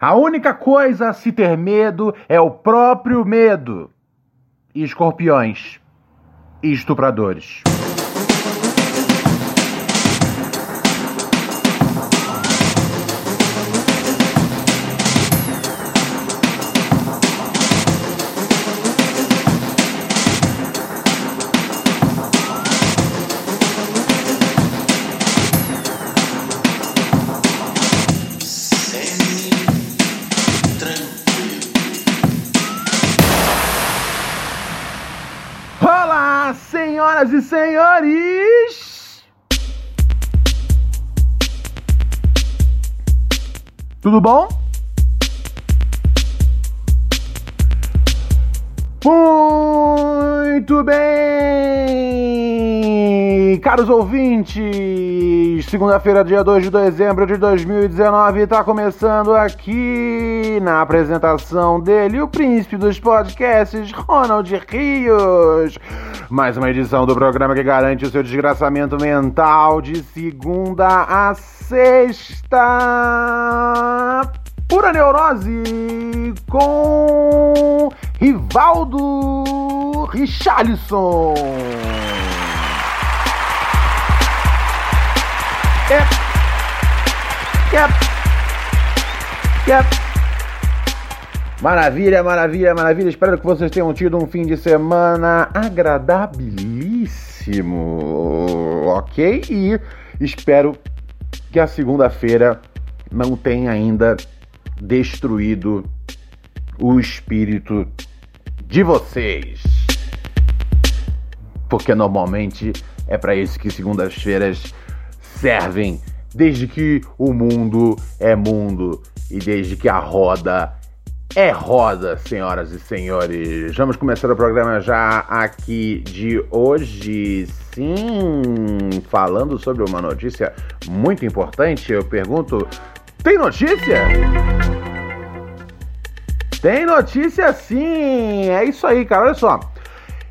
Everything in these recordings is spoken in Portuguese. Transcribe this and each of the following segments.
A única coisa a se ter medo é o próprio medo. E escorpiões. E estupradores. Senhores! Tudo bom? Muito bem! Caros ouvintes, segunda-feira, dia 2 de dezembro de 2019, está começando aqui na apresentação dele, o príncipe dos podcasts, Ronald Rios. Mais uma edição do programa que garante o seu desgraçamento mental de segunda a sexta. Pura Neurose com Rivaldo Richarlison. Yep. Yep. Yep. Maravilha, maravilha, maravilha. Espero que vocês tenham tido um fim de semana agradabilíssimo. Ok? E espero que a segunda-feira não tenha ainda destruído o espírito de vocês. Porque normalmente é para isso que segundas-feiras servem, desde que o mundo é mundo e desde que a roda é roda, senhoras e senhores. Vamos começar o programa já aqui de hoje. Sim, falando sobre uma notícia muito importante. Eu pergunto: tem notícia? Tem notícia sim! É isso aí, cara. Olha só.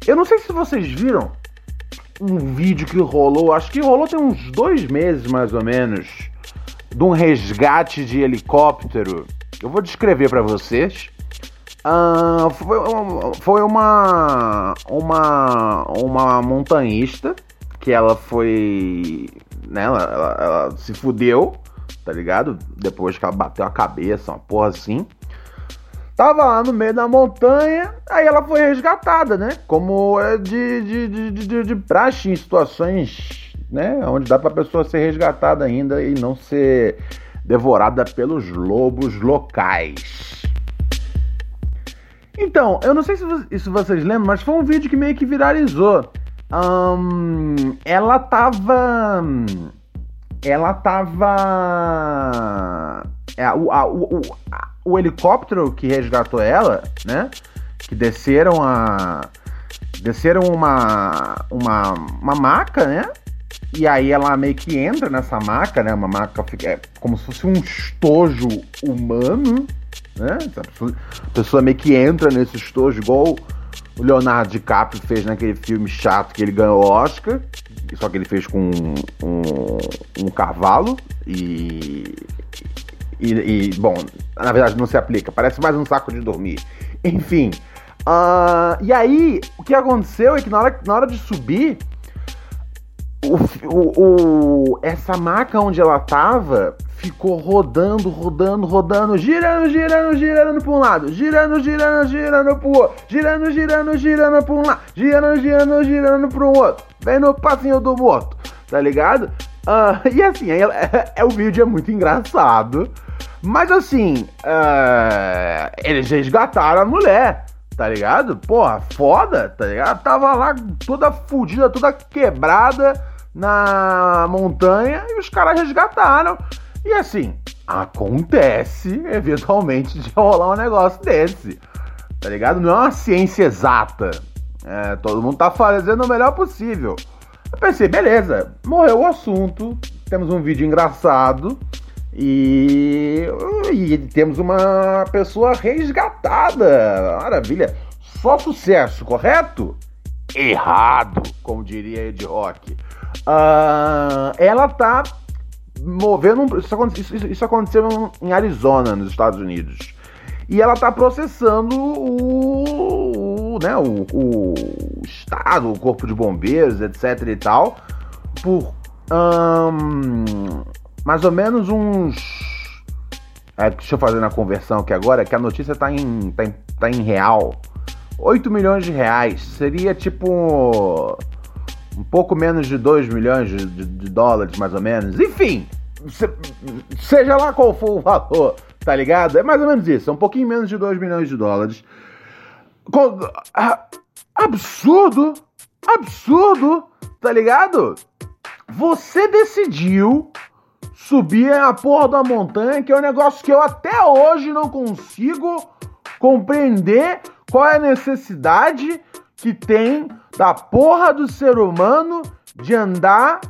Eu não sei se vocês viram um vídeo que rolou, acho que rolou tem uns dois meses mais ou menos, de um resgate de helicóptero. Eu vou descrever para vocês. Uh, foi, foi uma, uma, uma montanhista que ela foi. Né, ela, ela, ela se fudeu, tá ligado? Depois que ela bateu a cabeça, uma porra assim. Tava lá no meio da montanha, aí ela foi resgatada, né? Como é de, de, de, de, de praxe em situações, né? Onde dá pra pessoa ser resgatada ainda e não ser devorada pelos lobos locais. Então, eu não sei se, se vocês lembram, mas foi um vídeo que meio que viralizou. Um, ela tava. Ela tava. É, o, a, o, a, o helicóptero que resgatou ela, né? Que desceram a. Desceram uma. Uma, uma maca, né? E aí ela meio que entra nessa maca, né? Uma maca é como se fosse um estojo humano, né? A pessoa, a pessoa meio que entra nesse estojo, igual o Leonardo DiCaprio fez naquele filme chato que ele ganhou o Oscar, só que ele fez com um, um, um cavalo e, e, e, bom, na verdade não se aplica, parece mais um saco de dormir. Enfim, uh, e aí o que aconteceu é que na hora, na hora de subir, o, o, o, essa maca onde ela tava ficou rodando, rodando, rodando, girando, girando, girando para um lado, girando, girando, girando pro outro, girando, girando, girando para um lado, girando, girando, girando para o outro, vem no passinho do morto, tá ligado? Uh, e assim, é, é, é, o vídeo é muito engraçado, mas assim, uh, eles resgataram a mulher, tá ligado? Porra, foda, tá ligado? Tava lá toda fodida, toda quebrada na montanha e os caras resgataram. E assim, acontece eventualmente de rolar um negócio desse. Tá ligado? Não é uma ciência exata. É, todo mundo tá fazendo o melhor possível. Eu pensei, beleza, morreu o assunto, temos um vídeo engraçado e, e temos uma pessoa resgatada. Maravilha. Só sucesso, correto? Errado, como diria Ed Rock. Uh, ela tá movendo. Isso, isso, isso aconteceu em Arizona, nos Estados Unidos. E ela tá processando o, o né, o, o, Estado, o Corpo de Bombeiros, etc e tal, por mais ou menos uns. É, deixa eu fazer na conversão aqui agora, que a notícia tá em, tá em, tá em real. 8 milhões de reais. Seria tipo. Um pouco menos de 2 milhões de, de, de dólares, mais ou menos. Enfim, se, seja lá qual for o valor, tá ligado? É mais ou menos isso. É um pouquinho menos de 2 milhões de dólares. Absurdo! Absurdo! Tá ligado? Você decidiu subir a porra da montanha, que é um negócio que eu até hoje não consigo compreender qual é a necessidade que tem da porra do ser humano de andar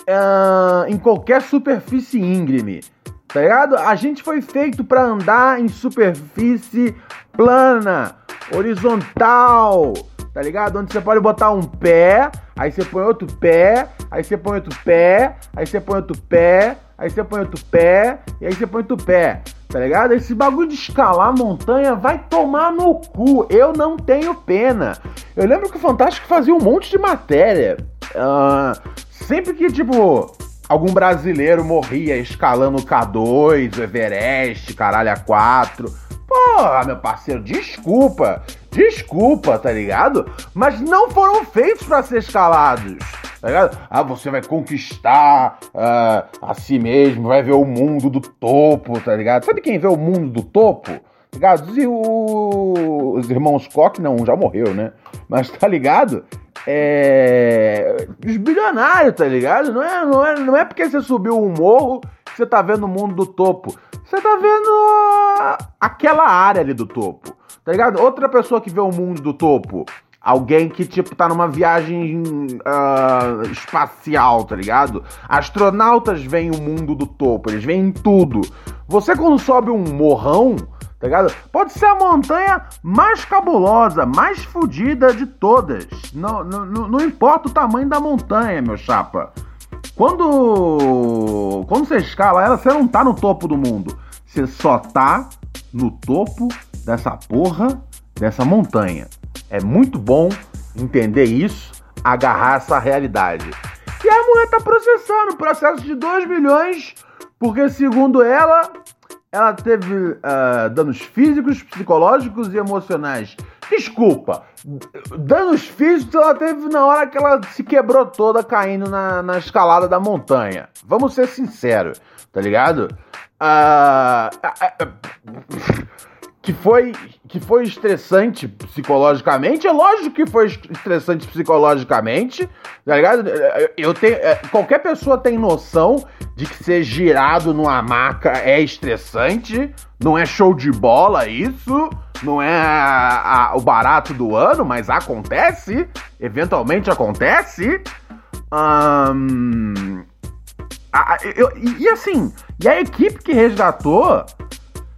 uh, em qualquer superfície íngreme. Tá ligado? A gente foi feito para andar em superfície plana, horizontal, tá ligado? Onde você pode botar um pé, aí você põe outro pé, aí você põe outro pé, aí você põe outro pé, aí você põe outro pé, e aí você põe outro pé tá ligado? Esse bagulho de escalar montanha vai tomar no cu. Eu não tenho pena. Eu lembro que o Fantástico fazia um monte de matéria. Uh, sempre que, tipo, algum brasileiro morria escalando o K2, o Everest, caralho, a 4. Porra, meu parceiro, desculpa. Desculpa, tá ligado? Mas não foram feitos para ser escalados tá ligado? Ah, você vai conquistar uh, a si mesmo, vai ver o mundo do topo, tá ligado? Sabe quem vê o mundo do topo? Tá ligado? E o... os irmãos Koch, não, já morreu, né? Mas tá ligado? É. Os bilionários, tá ligado? Não é, não, é, não é porque você subiu um morro que você tá vendo o mundo do topo. Você tá vendo aquela área ali do topo, tá ligado? Outra pessoa que vê o mundo do topo Alguém que, tipo, tá numa viagem uh, espacial, tá ligado? Astronautas veem o mundo do topo, eles veem tudo. Você, quando sobe um morrão, tá ligado? Pode ser a montanha mais cabulosa, mais fodida de todas. Não, não, não importa o tamanho da montanha, meu chapa. Quando, quando você escala ela, você não tá no topo do mundo. Você só tá no topo dessa porra dessa montanha. É muito bom entender isso, agarrar essa realidade. E a mulher tá processando, processo de 2 milhões, porque segundo ela, ela teve uh, danos físicos, psicológicos e emocionais. Desculpa, danos físicos ela teve na hora que ela se quebrou toda caindo na, na escalada da montanha. Vamos ser sinceros, tá ligado? Uh, uh, que foi que foi estressante psicologicamente, é lógico que foi estressante psicologicamente, tá ligado? Eu tenho, é, qualquer pessoa tem noção de que ser girado numa maca é estressante, não é show de bola isso, não é a, a, o barato do ano, mas acontece, eventualmente acontece. Um, a, eu, e, e assim, e a equipe que resgatou,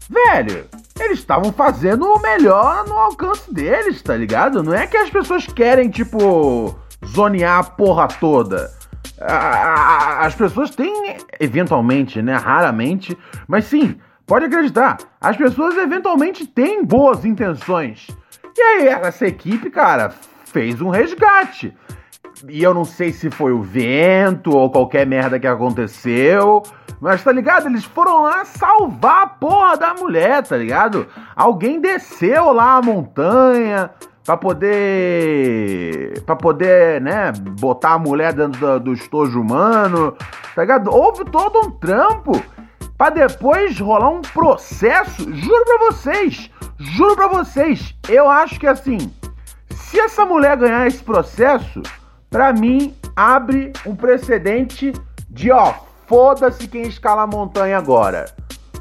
velho, eles estavam fazendo o melhor no alcance deles, tá ligado? Não é que as pessoas querem, tipo, zonear a porra toda. As pessoas têm, eventualmente, né? Raramente, mas sim, pode acreditar, as pessoas eventualmente têm boas intenções. E aí, essa equipe, cara, fez um resgate. E eu não sei se foi o vento ou qualquer merda que aconteceu. Mas tá ligado? Eles foram lá salvar a porra da mulher, tá ligado? Alguém desceu lá a montanha pra poder. pra poder, né, botar a mulher dentro do, do estojo humano, tá ligado? Houve todo um trampo pra depois rolar um processo. Juro pra vocês, juro pra vocês, eu acho que assim, se essa mulher ganhar esse processo para mim, abre um precedente de ó, foda-se quem escala a montanha agora.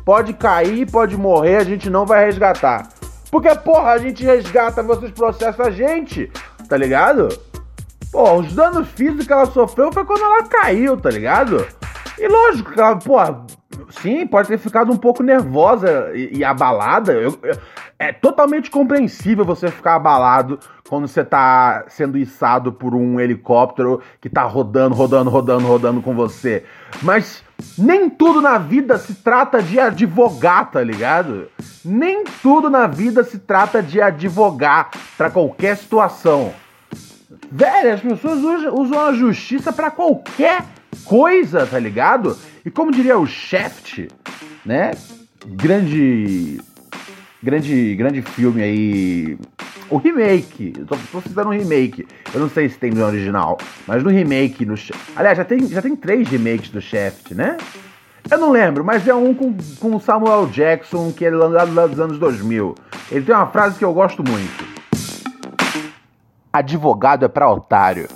pode cair, pode morrer, a gente não vai resgatar. Porque, porra, a gente resgata, vocês processam a gente, tá ligado? Pô, os danos físicos que ela sofreu foi quando ela caiu, tá ligado? E lógico que ela, porra, sim, pode ter ficado um pouco nervosa e, e abalada. Eu, eu, é totalmente compreensível você ficar abalado quando você tá sendo içado por um helicóptero que tá rodando, rodando, rodando, rodando com você. Mas nem tudo na vida se trata de advogar, tá ligado? Nem tudo na vida se trata de advogar para qualquer situação. Velho, as pessoas usam a justiça para qualquer coisa, tá ligado? E como diria o Shaft, né? Grande. Grande, grande filme aí. O remake. Tô, tô um remake. Eu não sei se tem no original. Mas no remake. No, aliás, já tem, já tem três remakes do Shaft, né? Eu não lembro, mas é um com, com Samuel Jackson, que é lá, lá dos anos 2000. Ele tem uma frase que eu gosto muito. Advogado é pra otário.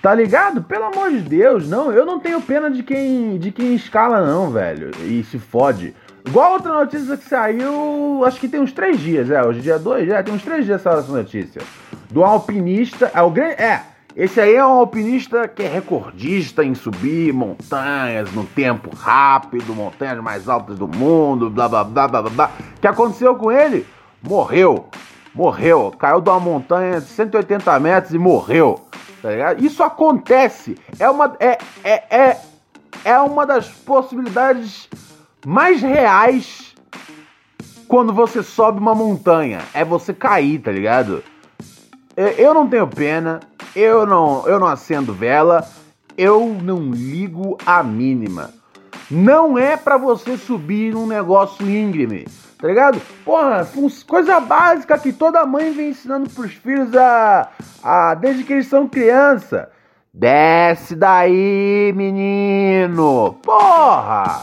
Tá ligado? Pelo amor de Deus, não, eu não tenho pena de quem de quem escala não, velho, e se fode. Igual outra notícia que saiu, acho que tem uns três dias, é, hoje é dia dois, é, tem uns três dias essa notícia. Do alpinista, é o grande, é, esse aí é um alpinista que é recordista em subir montanhas no tempo rápido, montanhas mais altas do mundo, blá blá blá blá blá. O que aconteceu com ele? Morreu. Morreu. Caiu de uma montanha de 180 metros e morreu. Tá ligado? Isso acontece. É uma, é, é, é, é uma das possibilidades mais reais quando você sobe uma montanha. É você cair, tá ligado? Eu não tenho pena, eu não, eu não acendo vela, eu não ligo a mínima. Não é para você subir num negócio íngreme tá ligado? Porra, coisa básica que toda mãe vem ensinando pros filhos a, a desde que eles são criança. Desce daí, menino! Porra!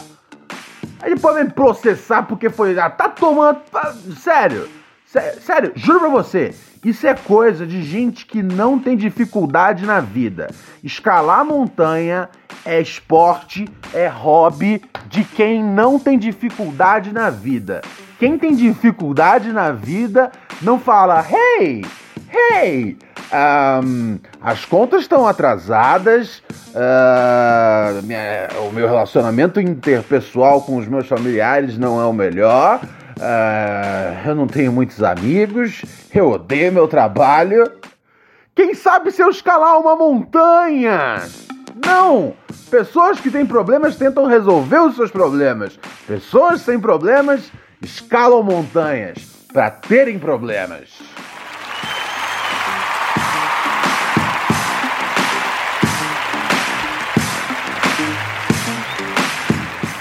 Aí pode me processar porque foi. Ah, tá tomando. Tá, sério, sério, juro pra você. Isso é coisa de gente que não tem dificuldade na vida. Escalar montanha é esporte, é hobby de quem não tem dificuldade na vida. Quem tem dificuldade na vida não fala, hey, hey, um, as contas estão atrasadas, uh, minha, o meu relacionamento interpessoal com os meus familiares não é o melhor, uh, eu não tenho muitos amigos, eu odeio meu trabalho. Quem sabe se eu escalar uma montanha? Não! Pessoas que têm problemas tentam resolver os seus problemas. Pessoas sem problemas escalam montanhas para terem problemas.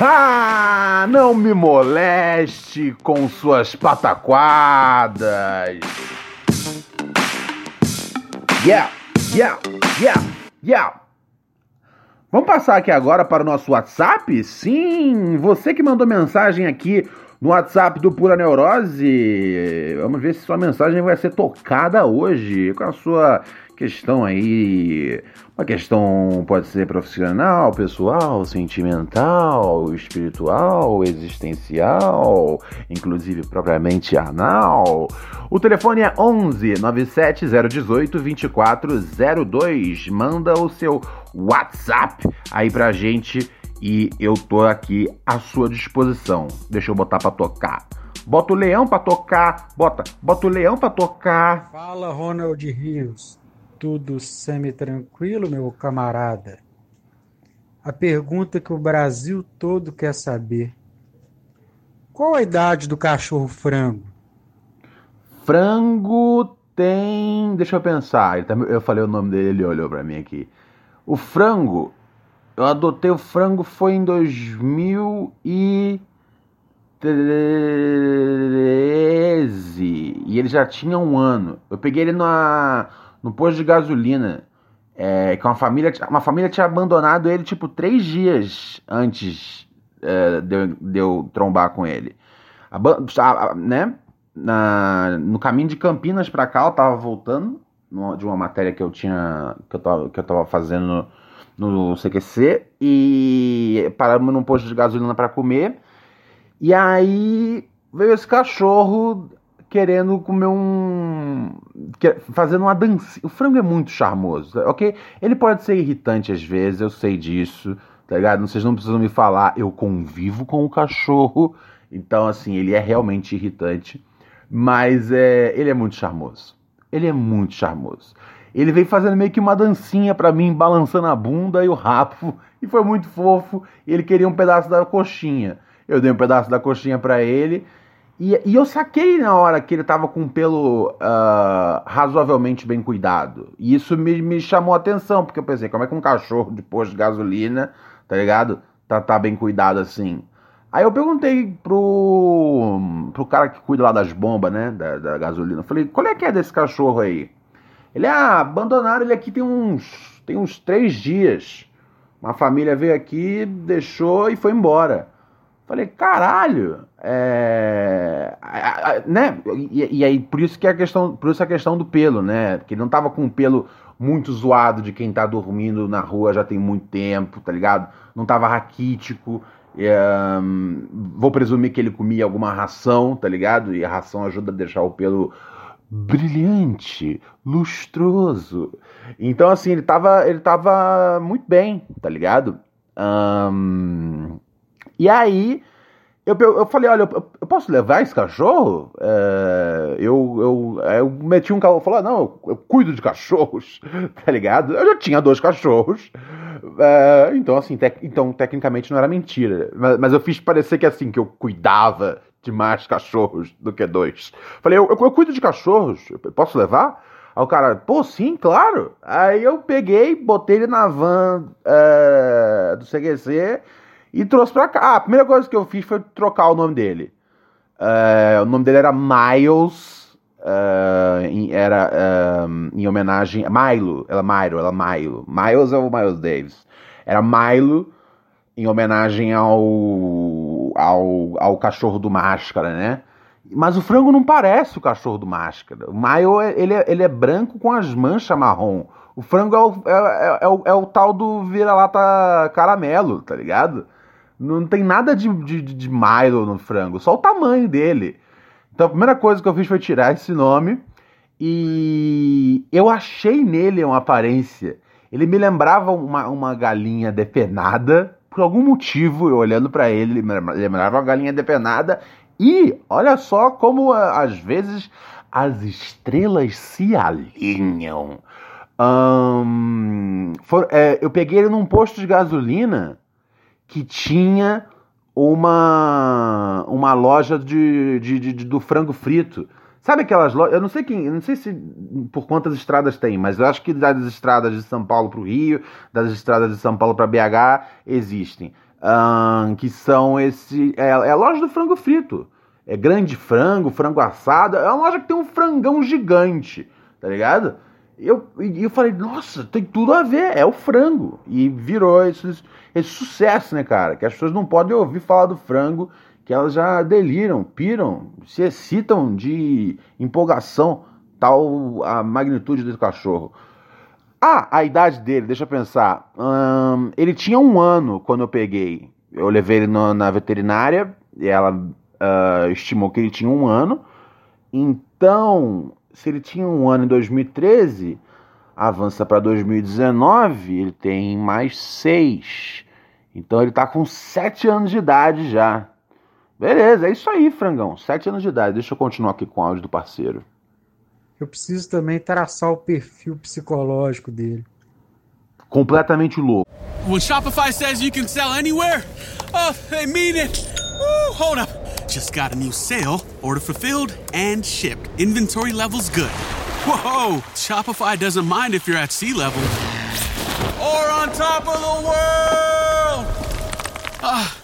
Ah, não me moleste com suas pataquadas. Yeah, yeah, yeah, yeah. Vamos passar aqui agora para o nosso WhatsApp? Sim, você que mandou mensagem aqui no WhatsApp do Pura Neurose. Vamos ver se sua mensagem vai ser tocada hoje com a sua questão aí. Uma questão pode ser profissional, pessoal, sentimental, espiritual, existencial, inclusive propriamente anal. O telefone é 11 97 018 2402. Manda o seu WhatsApp aí pra gente e eu tô aqui à sua disposição. Deixa eu botar para tocar. Bota o leão para tocar, bota, bota o leão para tocar. Fala, Ronald Rios. Tudo semi-tranquilo, meu camarada? A pergunta que o Brasil todo quer saber. Qual a idade do cachorro frango? Frango tem. Deixa eu pensar. Tá... Eu falei o nome dele, ele olhou para mim aqui. O frango eu adotei o frango foi em 2013 e ele já tinha um ano. Eu peguei ele na, no posto de gasolina. É, que uma família, uma família tinha abandonado ele tipo três dias antes é, de, eu, de, eu, trombar com ele. A, né? Na, no caminho de Campinas para cá, eu tava voltando de uma matéria que eu tinha que eu tava, que eu tava fazendo no CQC e paramos num posto de gasolina para comer. E aí veio esse cachorro querendo comer um. fazendo uma dança. O frango é muito charmoso, ok? Ele pode ser irritante às vezes, eu sei disso, tá ligado? Vocês não precisam me falar, eu convivo com o cachorro, então assim, ele é realmente irritante, mas é, ele é muito charmoso. Ele é muito charmoso. Ele veio fazendo meio que uma dancinha para mim, balançando a bunda e o rabo, e foi muito fofo. Ele queria um pedaço da coxinha. Eu dei um pedaço da coxinha para ele. E, e, eu saquei na hora que ele tava com o pelo uh, razoavelmente bem cuidado. E isso me, me chamou a atenção, porque eu pensei, como é que um cachorro de posto de gasolina, tá ligado? Tá, tá bem cuidado assim. Aí eu perguntei pro, pro cara que cuida lá das bombas, né? Da, da gasolina. Falei, qual é que é desse cachorro aí? Ele, ah, abandonaram ele aqui tem uns, tem uns três dias. Uma família veio aqui, deixou e foi embora. Falei, caralho, é... né? E, e, aí, por isso que é a questão, por isso a questão do pelo, né? Porque ele não tava com o pelo muito zoado de quem tá dormindo na rua já tem muito tempo, tá ligado? Não tava raquítico. É... vou presumir que ele comia alguma ração, tá ligado? E a ração ajuda a deixar o pelo brilhante, lustroso. Então, assim, ele tava, ele tava muito bem, tá ligado? Um, e aí, eu, eu falei, olha, eu, eu posso levar esse cachorro? É, eu, eu, eu meti um cachorro, falou, não, eu, eu, cuido de cachorros, tá ligado? Eu já tinha dois cachorros, é, então, assim, tec, então, tecnicamente não era mentira, mas, mas eu fiz parecer que, assim, que eu cuidava de mais cachorros do que dois. Falei, eu, eu, eu cuido de cachorros, posso levar? Aí o cara, pô, sim, claro. Aí eu peguei, botei ele na van é, do CQC e trouxe pra cá. Ah, a primeira coisa que eu fiz foi trocar o nome dele. É, o nome dele era Miles, é, era em homenagem a Milo, ela Milo, ela Milo. Miles é o Miles Davis. Era Milo em homenagem ao ao, ao cachorro do Máscara, né? Mas o frango não parece o cachorro do Máscara. O Maio, ele é, ele é branco com as manchas marrom. O frango é o, é, é, é o, é o tal do vira-lata caramelo, tá ligado? Não tem nada de, de, de Milo no frango, só o tamanho dele. Então a primeira coisa que eu fiz foi tirar esse nome e eu achei nele uma aparência. Ele me lembrava uma, uma galinha depenada por algum motivo, eu olhando para ele, lembrava uma galinha depenada. E olha só como às vezes as estrelas se alinham. Um, for, é, eu peguei ele num posto de gasolina que tinha uma, uma loja de, de, de, de do frango frito. Sabe aquelas lojas? Eu não sei quem, eu não sei se por quantas estradas tem, mas eu acho que das estradas de São Paulo para o Rio, das estradas de São Paulo para BH existem, um, que são esse é, é, a loja do frango frito. É grande frango, frango assado. É uma loja que tem um frangão gigante, tá ligado? Eu, e eu falei, nossa, tem tudo a ver, é o frango. E virou esse, esse sucesso, né, cara? Que as pessoas não podem ouvir falar do frango que elas já deliram, piram, se excitam de empolgação, tal a magnitude do cachorro. Ah, a idade dele, deixa eu pensar. Hum, ele tinha um ano quando eu peguei. Eu levei ele no, na veterinária e ela uh, estimou que ele tinha um ano. Então, se ele tinha um ano em 2013, avança para 2019, ele tem mais seis. Então ele está com sete anos de idade já. Beleza, é isso aí, frangão. Sete anos de idade. Deixa eu continuar aqui com o áudio do parceiro. Eu preciso também traçar o perfil psicológico dele. Completamente louco. When Shopify says you can sell anywhere, oh, they mean it. Woo, hold up. Just got a new sale. Order fulfilled and shipped. Inventory levels good. Whoa, Shopify doesn't mind if you're at sea level. Or on top of the world. Ah.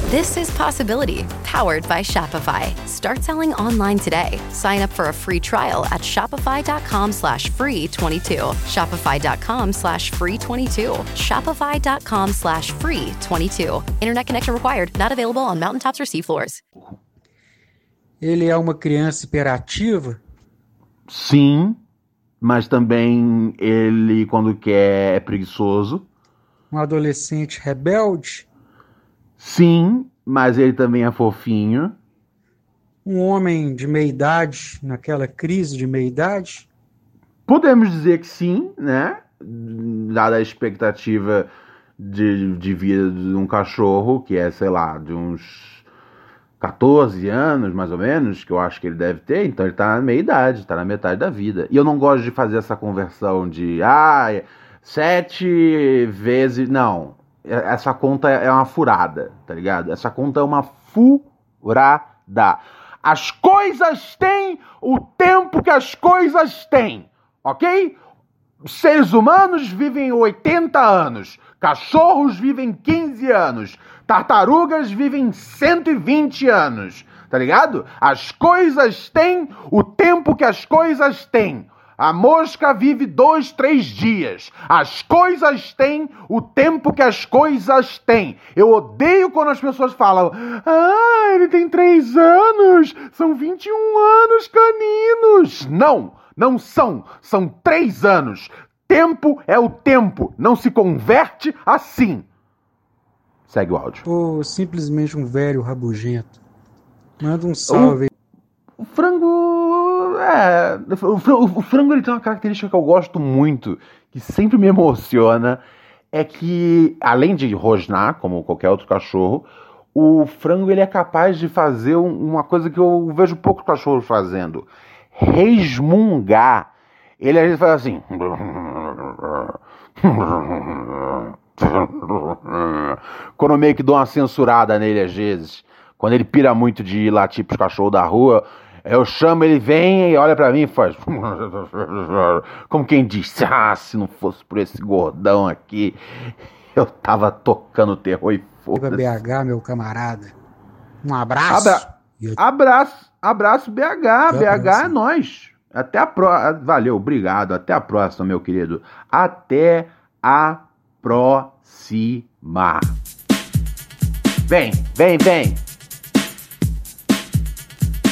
This is Possibility, powered by Shopify. Start selling online today. Sign up for a free trial at shopify.com slash free 22. Shopify.com slash free 22. Shopify.com slash free 22. Internet connection required. Not available on mountaintops or seafloors. Ele é uma criança hiperativa? Sim, mas também ele, quando quer, é preguiçoso. Um adolescente rebelde? Sim, mas ele também é fofinho. Um homem de meia idade, naquela crise de meia idade? Podemos dizer que sim, né? Dada a expectativa de, de vida de um cachorro, que é, sei lá, de uns 14 anos, mais ou menos, que eu acho que ele deve ter, então ele tá na meia idade, tá na metade da vida. E eu não gosto de fazer essa conversão de, ah, sete vezes. Não, essa conta é uma furada, tá ligado? Essa conta é uma furada. As coisas têm o tempo que as coisas têm, ok? Seres humanos vivem 80 anos, cachorros vivem 15 anos, tartarugas vivem 120 anos, tá ligado? As coisas têm o tempo que as coisas têm. A mosca vive dois, três dias. As coisas têm o tempo que as coisas têm. Eu odeio quando as pessoas falam: Ah, ele tem três anos, são 21 anos caninos. Não, não são. São três anos. Tempo é o tempo. Não se converte assim. Segue o áudio. Ou simplesmente um velho rabugento. Manda um salve. O, o frango é, o, o frango ele tem uma característica que eu gosto muito, que sempre me emociona, é que, além de rosnar, como qualquer outro cachorro, o frango ele é capaz de fazer uma coisa que eu vejo poucos cachorros fazendo: resmungar. Ele às vezes faz assim. Quando eu meio que dou uma censurada nele às vezes. Quando ele pira muito de latir pros cachorros da rua, eu chamo, ele vem e olha para mim e faz. Como quem diz: Ah, se não fosse por esse gordão aqui, eu tava tocando terror e foda BH, meu camarada. Um abraço. Abra... Abraço, abraço BH. BH é nós. Até a próxima. Valeu, obrigado. Até a próxima, meu querido. Até a próxima. Vem, vem, vem.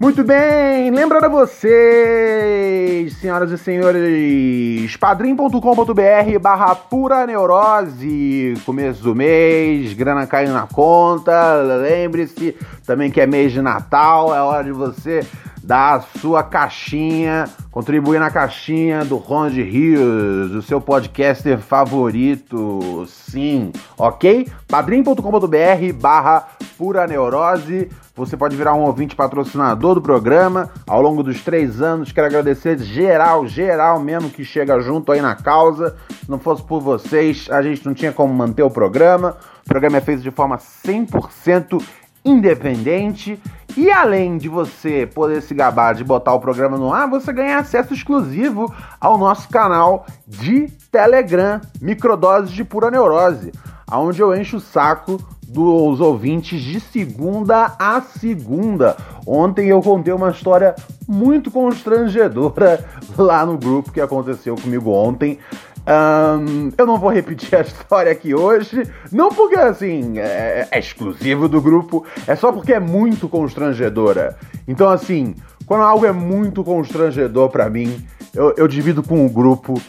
Muito bem, lembrando a vocês, senhoras e senhores, padrim.com.br barra pura neurose, começo do mês, grana caindo na conta, lembre-se também que é mês de Natal, é hora de você dar a sua caixinha, contribuir na caixinha do Ron de Rios, o seu podcaster favorito, sim, ok? padrim.com.br barra pura neurose, você pode virar um ouvinte patrocinador do programa ao longo dos três anos. Quero agradecer geral, geral mesmo que chega junto aí na causa. Se não fosse por vocês, a gente não tinha como manter o programa. O programa é feito de forma 100% independente. E além de você poder se gabar de botar o programa no ar, você ganha acesso exclusivo ao nosso canal de Telegram, Microdoses de Pura Neurose, onde eu encho o saco dos ouvintes de segunda a segunda. Ontem eu contei uma história muito constrangedora lá no grupo que aconteceu comigo ontem. Um, eu não vou repetir a história aqui hoje, não porque assim é, é, exclusivo do grupo, é só porque é muito constrangedora. Então, assim, quando algo é muito constrangedor para mim, eu, eu divido com o grupo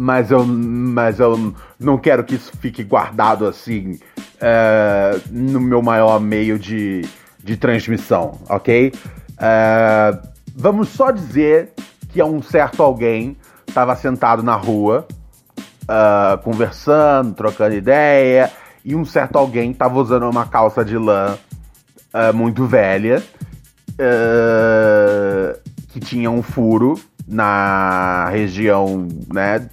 mas eu, mas eu não quero que isso fique guardado assim é, no meu maior meio de, de transmissão, ok? É, vamos só dizer que um certo alguém estava sentado na rua, uh, conversando, trocando ideia, e um certo alguém estava usando uma calça de lã uh, muito velha, uh, que tinha um furo na região, né,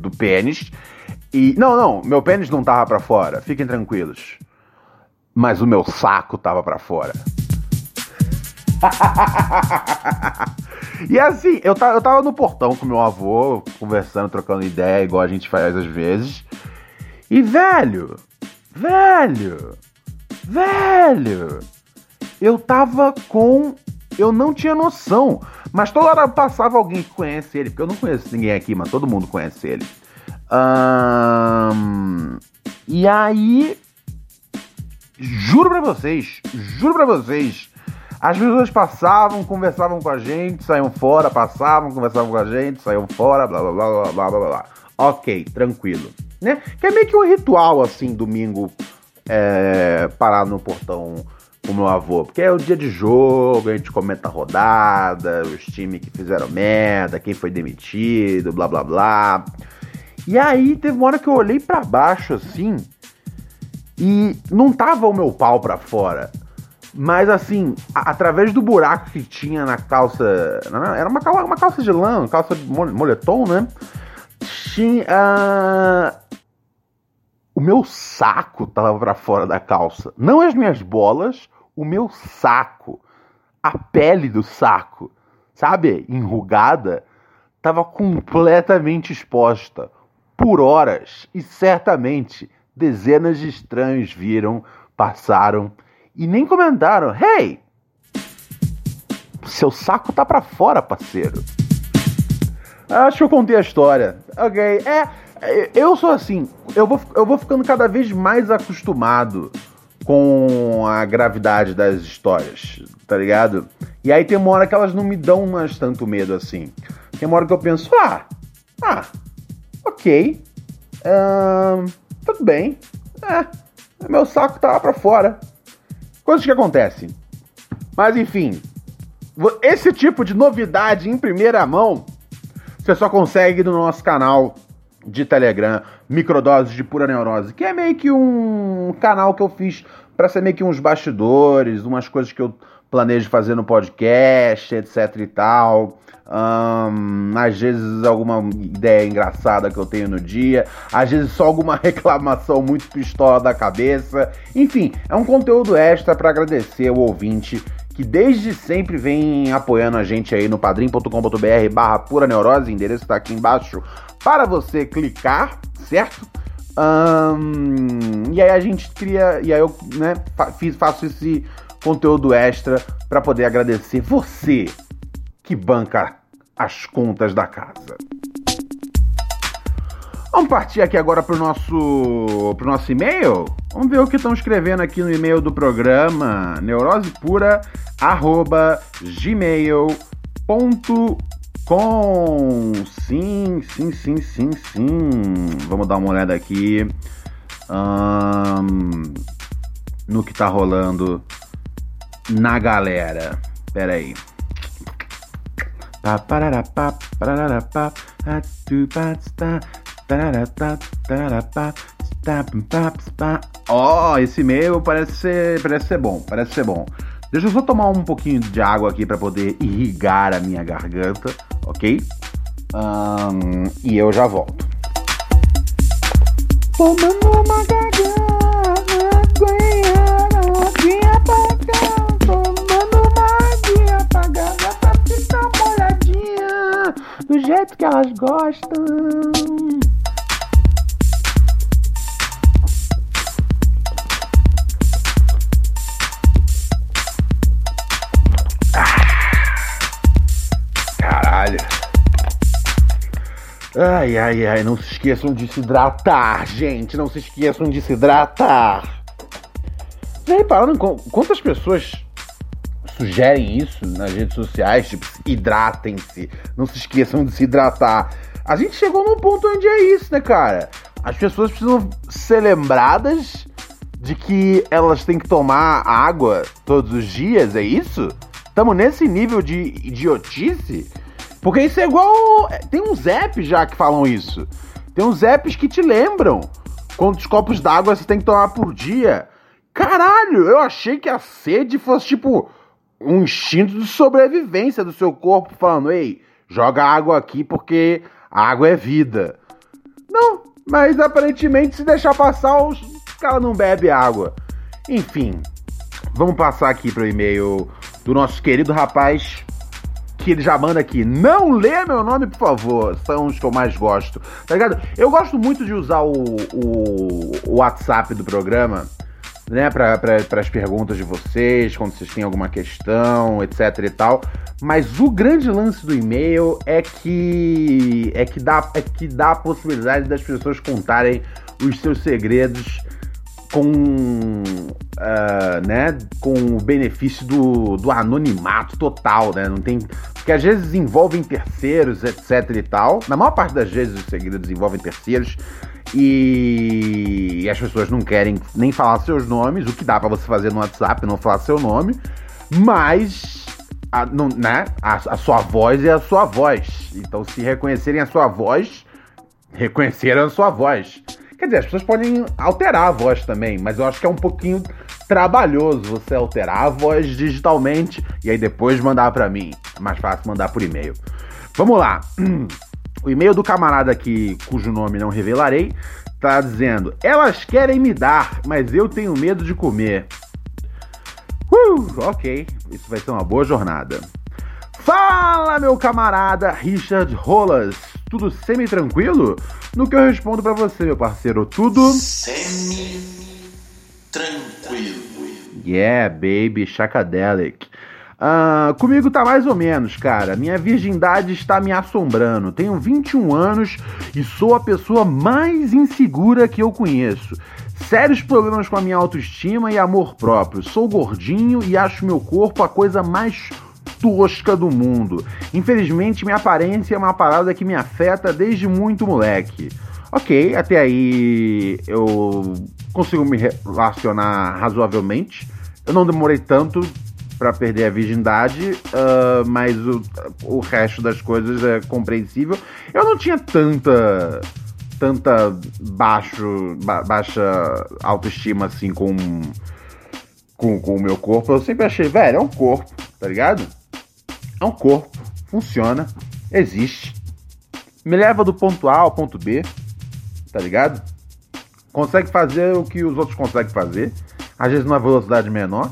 do pênis. E não, não, meu pênis não tava para fora, fiquem tranquilos. Mas o meu saco tava para fora. E assim, eu eu tava no portão com meu avô, conversando, trocando ideia, igual a gente faz às vezes. E velho, velho, velho, eu tava com. Eu não tinha noção. Mas toda hora passava alguém que conhece ele, porque eu não conheço ninguém aqui, mas todo mundo conhece ele. Um, e aí. Juro pra vocês, juro pra vocês, as pessoas passavam, conversavam com a gente, saíam fora, passavam, conversavam com a gente, saíam fora, blá blá blá blá blá blá blá. Ok, tranquilo. Né? Que é meio que um ritual assim, domingo, é, parar no portão com meu avô. Porque é o dia de jogo, a gente comenta a rodada, os times que fizeram merda, quem foi demitido, blá blá blá. E aí teve uma hora que eu olhei para baixo assim e não tava o meu pau para fora. Mas assim, através do buraco que tinha na calça. Era uma, uma calça de lã, calça de moletom, né? Tinha. O meu saco tava para fora da calça. Não as minhas bolas, o meu saco. A pele do saco, sabe? Enrugada, tava completamente exposta por horas e certamente dezenas de estranhos viram, passaram e nem comentaram: "Hey, seu saco tá para fora, parceiro". Acho que eu contei a história. OK, é, eu sou assim, eu vou, eu vou ficando cada vez mais acostumado com a gravidade das histórias, tá ligado? E aí tem uma hora que elas não me dão mais tanto medo assim. Tem uma hora que eu penso, ah, ah, ok, tudo bem, é, meu saco tá pra fora. Coisas que acontecem. Mas enfim, esse tipo de novidade em primeira mão você só consegue no nosso canal de Telegram, Microdoses de Pura Neurose, que é meio que um canal que eu fiz para ser meio que uns bastidores, umas coisas que eu planejo fazer no podcast, etc e tal. Um, às vezes alguma ideia engraçada que eu tenho no dia, às vezes só alguma reclamação muito pistola da cabeça. Enfim, é um conteúdo extra para agradecer o ouvinte que desde sempre vem apoiando a gente aí no padrim.com.br barra pura neurose, endereço está aqui embaixo para você clicar, certo? Um, e aí a gente cria, e aí eu né, fiz, faço esse conteúdo extra para poder agradecer você que banca as contas da casa. Vamos partir aqui agora para o nosso, pro nosso e-mail? Vamos ver o que estão escrevendo aqui no e-mail do programa neurosepura.gmail.com Sim, sim, sim, sim, sim. Vamos dar uma olhada aqui um, no que tá rolando na galera. Pera aí. Ó, oh, esse meio parece ser, parece ser bom, parece ser bom. Deixa eu só tomar um pouquinho de água aqui para poder irrigar a minha garganta, ok? Um, e eu já volto. Tomando uma garganta, apagada, tomando uma pra ficar molhadinha, do jeito que elas gostam. Ai, ai, ai, não se esqueçam de se hidratar, gente. Não se esqueçam de se hidratar. Já repararam quantas pessoas sugerem isso nas redes sociais? Tipo, hidratem-se. Não se esqueçam de se hidratar. A gente chegou num ponto onde é isso, né, cara? As pessoas precisam ser lembradas de que elas têm que tomar água todos os dias, é isso? Estamos nesse nível de idiotice? Porque isso é igual. Tem uns apps já que falam isso. Tem uns apps que te lembram quantos copos d'água você tem que tomar por dia. Caralho, eu achei que a sede fosse tipo um instinto de sobrevivência do seu corpo falando: ei, joga água aqui porque a água é vida. Não, mas aparentemente se deixar passar, os caras não bebe água. Enfim, vamos passar aqui para o e-mail do nosso querido rapaz que ele já manda aqui. Não lê meu nome, por favor. São os que eu mais gosto. Tá ligado? Eu gosto muito de usar o, o, o WhatsApp do programa, né? Para pra, as perguntas de vocês, quando vocês têm alguma questão, etc e tal. Mas o grande lance do e-mail é que é que dá, é que dá a possibilidade das pessoas contarem os seus segredos com, uh, né, com o benefício do, do anonimato total, né? Não tem, porque às vezes envolvem terceiros, etc e tal. Na maior parte das vezes os segredos envolvem terceiros e, as pessoas não querem nem falar seus nomes, o que dá para você fazer no WhatsApp, não falar seu nome, mas a, não, né, a, a sua voz é a sua voz. Então, se reconhecerem a sua voz, reconheceram a sua voz. Quer dizer, as pessoas podem alterar a voz também, mas eu acho que é um pouquinho trabalhoso você alterar a voz digitalmente e aí depois mandar para mim. É mais fácil mandar por e-mail. Vamos lá. O e-mail do camarada aqui, cujo nome não revelarei, tá dizendo: Elas querem me dar, mas eu tenho medo de comer. Uh, ok, isso vai ser uma boa jornada. Fala, meu camarada Richard Rolas. Tudo semi-tranquilo? No que eu respondo para você, meu parceiro, tudo. Semi-tranquilo. Yeah, baby, chacadelic. Uh, comigo tá mais ou menos, cara. Minha virgindade está me assombrando. Tenho 21 anos e sou a pessoa mais insegura que eu conheço. Sérios problemas com a minha autoestima e amor próprio. Sou gordinho e acho meu corpo a coisa mais tosca do mundo. Infelizmente, minha aparência é uma parada que me afeta desde muito moleque. Ok, até aí eu consigo me relacionar razoavelmente. Eu não demorei tanto para perder a virgindade, uh, mas o, o resto das coisas é compreensível. Eu não tinha tanta tanta baixo, ba baixa autoestima assim com, com, com o meu corpo. Eu sempre achei, velho, é um corpo, tá ligado? É um corpo, funciona, existe. Me leva do ponto A ao ponto B, tá ligado? Consegue fazer o que os outros conseguem fazer. Às vezes numa velocidade menor,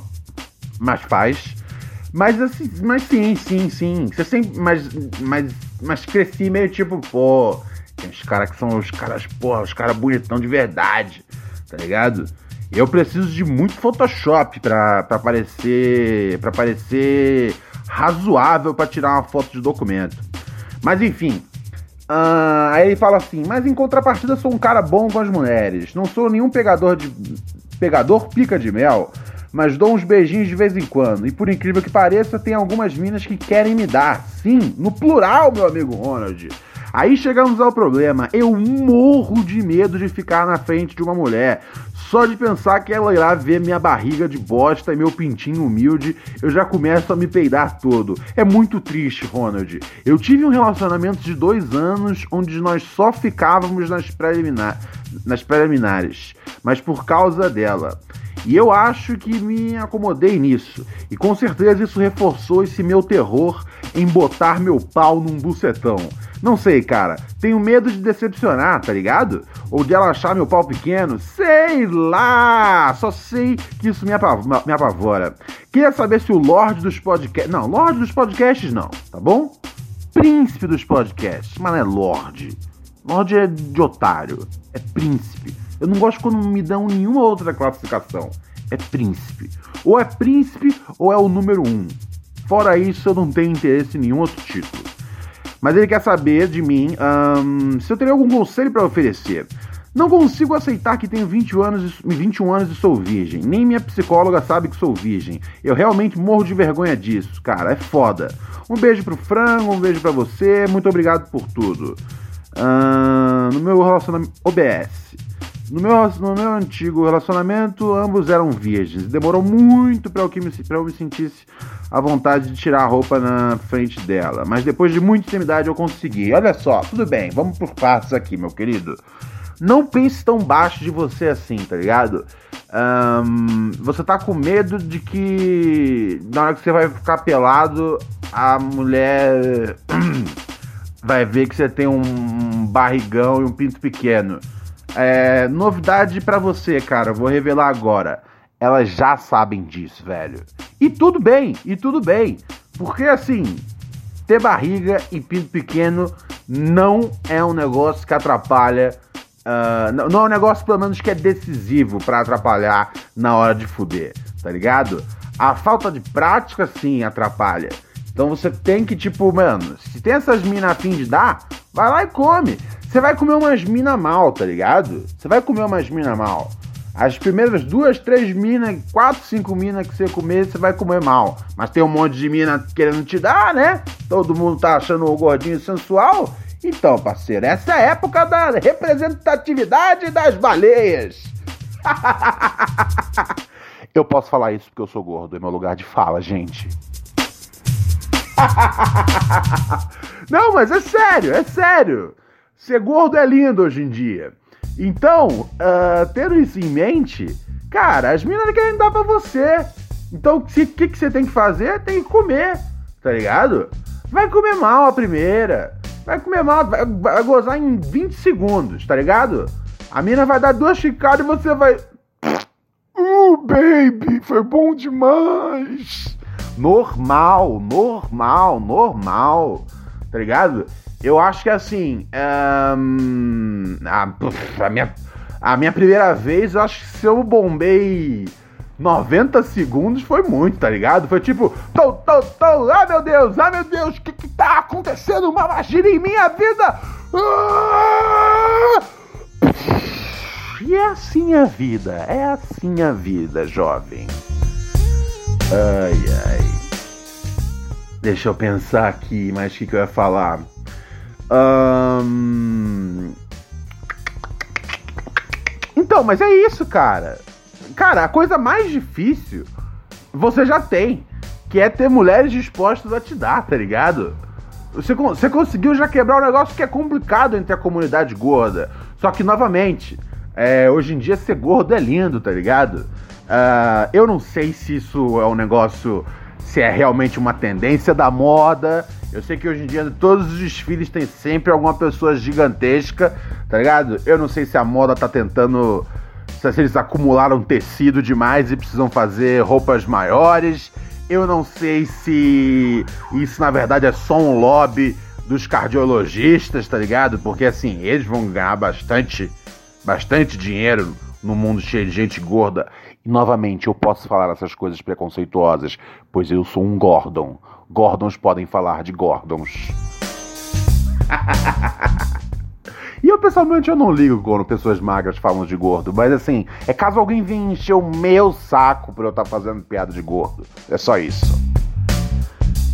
mas faz. Mas assim, mas sim, sim, sim. Você sempre. Mas, mas, mas cresci meio tipo, pô, tem os caras que são os caras, pô, os caras bonitão de verdade, tá ligado? Eu preciso de muito Photoshop pra, pra parecer. para parecer razoável para tirar uma foto de documento. Mas enfim. Uh, aí ele fala assim: Mas em contrapartida, sou um cara bom com as mulheres. Não sou nenhum pegador de. pegador pica de mel. Mas dou uns beijinhos de vez em quando. E por incrível que pareça, tem algumas minas que querem me dar. Sim, no plural, meu amigo Ronald. Aí chegamos ao problema. Eu morro de medo de ficar na frente de uma mulher. Só de pensar que ela irá ver minha barriga de bosta e meu pintinho humilde, eu já começo a me peidar todo. É muito triste, Ronald. Eu tive um relacionamento de dois anos onde nós só ficávamos nas, preliminar... nas preliminares, mas por causa dela. E eu acho que me acomodei nisso. E com certeza isso reforçou esse meu terror em botar meu pau num bucetão. Não sei, cara. Tenho medo de decepcionar, tá ligado? Ou de ela achar meu pau pequeno. Sei lá! Só sei que isso me, apav me apavora. Queria saber se o Lorde dos Podcasts. Não, Lorde dos Podcasts não, tá bom? Príncipe dos Podcasts, mas não é Lorde. Lorde é de otário. É príncipe. Eu não gosto quando me dão nenhuma outra classificação. É príncipe. Ou é príncipe ou é o número um. Fora isso, eu não tenho interesse em nenhum outro título. Mas ele quer saber de mim um, se eu teria algum conselho para oferecer. Não consigo aceitar que tenho 20 anos, 21 anos e sou virgem. Nem minha psicóloga sabe que sou virgem. Eu realmente morro de vergonha disso, cara. É foda. Um beijo pro Frango, um beijo para você. Muito obrigado por tudo. Uh, no meu relacionamento. OBS. No meu, no meu antigo relacionamento, ambos eram virgens. Demorou muito para eu, eu me sentisse à vontade de tirar a roupa na frente dela. Mas depois de muita intimidade eu consegui. Olha só, tudo bem, vamos por partes aqui, meu querido. Não pense tão baixo de você assim, tá ligado? Um, você tá com medo de que na hora que você vai ficar pelado, a mulher vai ver que você tem um barrigão e um pinto pequeno. É, novidade para você, cara, vou revelar agora. Elas já sabem disso, velho. E tudo bem, e tudo bem. Porque assim, ter barriga e pinto pequeno não é um negócio que atrapalha. Uh, não, é um negócio, pelo menos, que é decisivo para atrapalhar na hora de fuder, tá ligado? A falta de prática, sim, atrapalha. Então você tem que, tipo, mano, se tem essas minas a fim de dar, vai lá e come. Você vai comer umas minas mal, tá ligado? Você vai comer umas minas mal. As primeiras duas, três minas, quatro, cinco minas que você comer, você vai comer mal. Mas tem um monte de mina querendo te dar, né? Todo mundo tá achando o gordinho sensual. Então, parceiro, essa é a época da representatividade das baleias. eu posso falar isso porque eu sou gordo, é meu lugar de fala, gente. Não, mas é sério, é sério. Ser gordo é lindo hoje em dia. Então, uh, tendo isso em mente, cara, as minas querem dar pra você. Então, o que, que, você tem que fazer? Tem que comer, tá ligado? Vai comer mal a primeira. Vai comer mal, vai, vai gozar em 20 segundos, tá ligado? A mina vai dar duas chicadas e você vai. Uh, baby, foi bom demais. Normal, normal, normal. Tá ligado? Eu acho que assim. Um, a, a, minha, a minha primeira vez, eu acho que se eu bombei 90 segundos foi muito, tá ligado? Foi tipo, tô, tô, tô, ah meu Deus, ah meu Deus, o que que tá acontecendo? Uma magia em minha vida! Ah! E é assim a vida, é assim a vida, jovem. Ai, ai. Deixa eu pensar aqui, mas o que, que eu ia falar? Um... Então, mas é isso, cara. Cara, a coisa mais difícil você já tem, que é ter mulheres dispostas a te dar, tá ligado? Você, você conseguiu já quebrar um negócio que é complicado entre a comunidade gorda. Só que, novamente, é, hoje em dia ser gordo é lindo, tá ligado? Uh, eu não sei se isso é um negócio, se é realmente uma tendência da moda, eu sei que hoje em dia todos os desfiles tem sempre alguma pessoa gigantesca, tá ligado? Eu não sei se a moda tá tentando. Se eles acumularam tecido demais e precisam fazer roupas maiores. Eu não sei se isso na verdade é só um lobby dos cardiologistas, tá ligado? Porque assim, eles vão ganhar bastante, bastante dinheiro no mundo cheio de gente gorda. E novamente, eu posso falar essas coisas preconceituosas, pois eu sou um Gordon Gordons podem falar de Gordons. e eu pessoalmente eu não ligo quando pessoas magras falam de gordo, mas assim, é caso alguém venha encher o meu saco por eu estar fazendo piada de gordo. É só isso.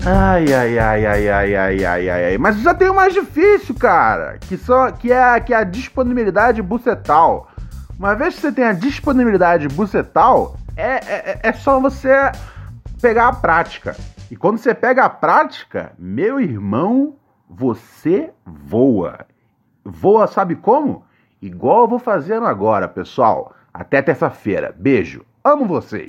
Ai, ai, ai, ai, ai, ai, ai, ai, ai. Mas já tem o mais difícil, cara. Que, só, que, é, que é a disponibilidade bucetal. Uma vez que você tem a disponibilidade bucetal, é, é, é só você pegar a prática. E quando você pega a prática, meu irmão, você voa. Voa, sabe como? Igual eu vou fazendo agora, pessoal. Até terça-feira. Beijo. Amo vocês.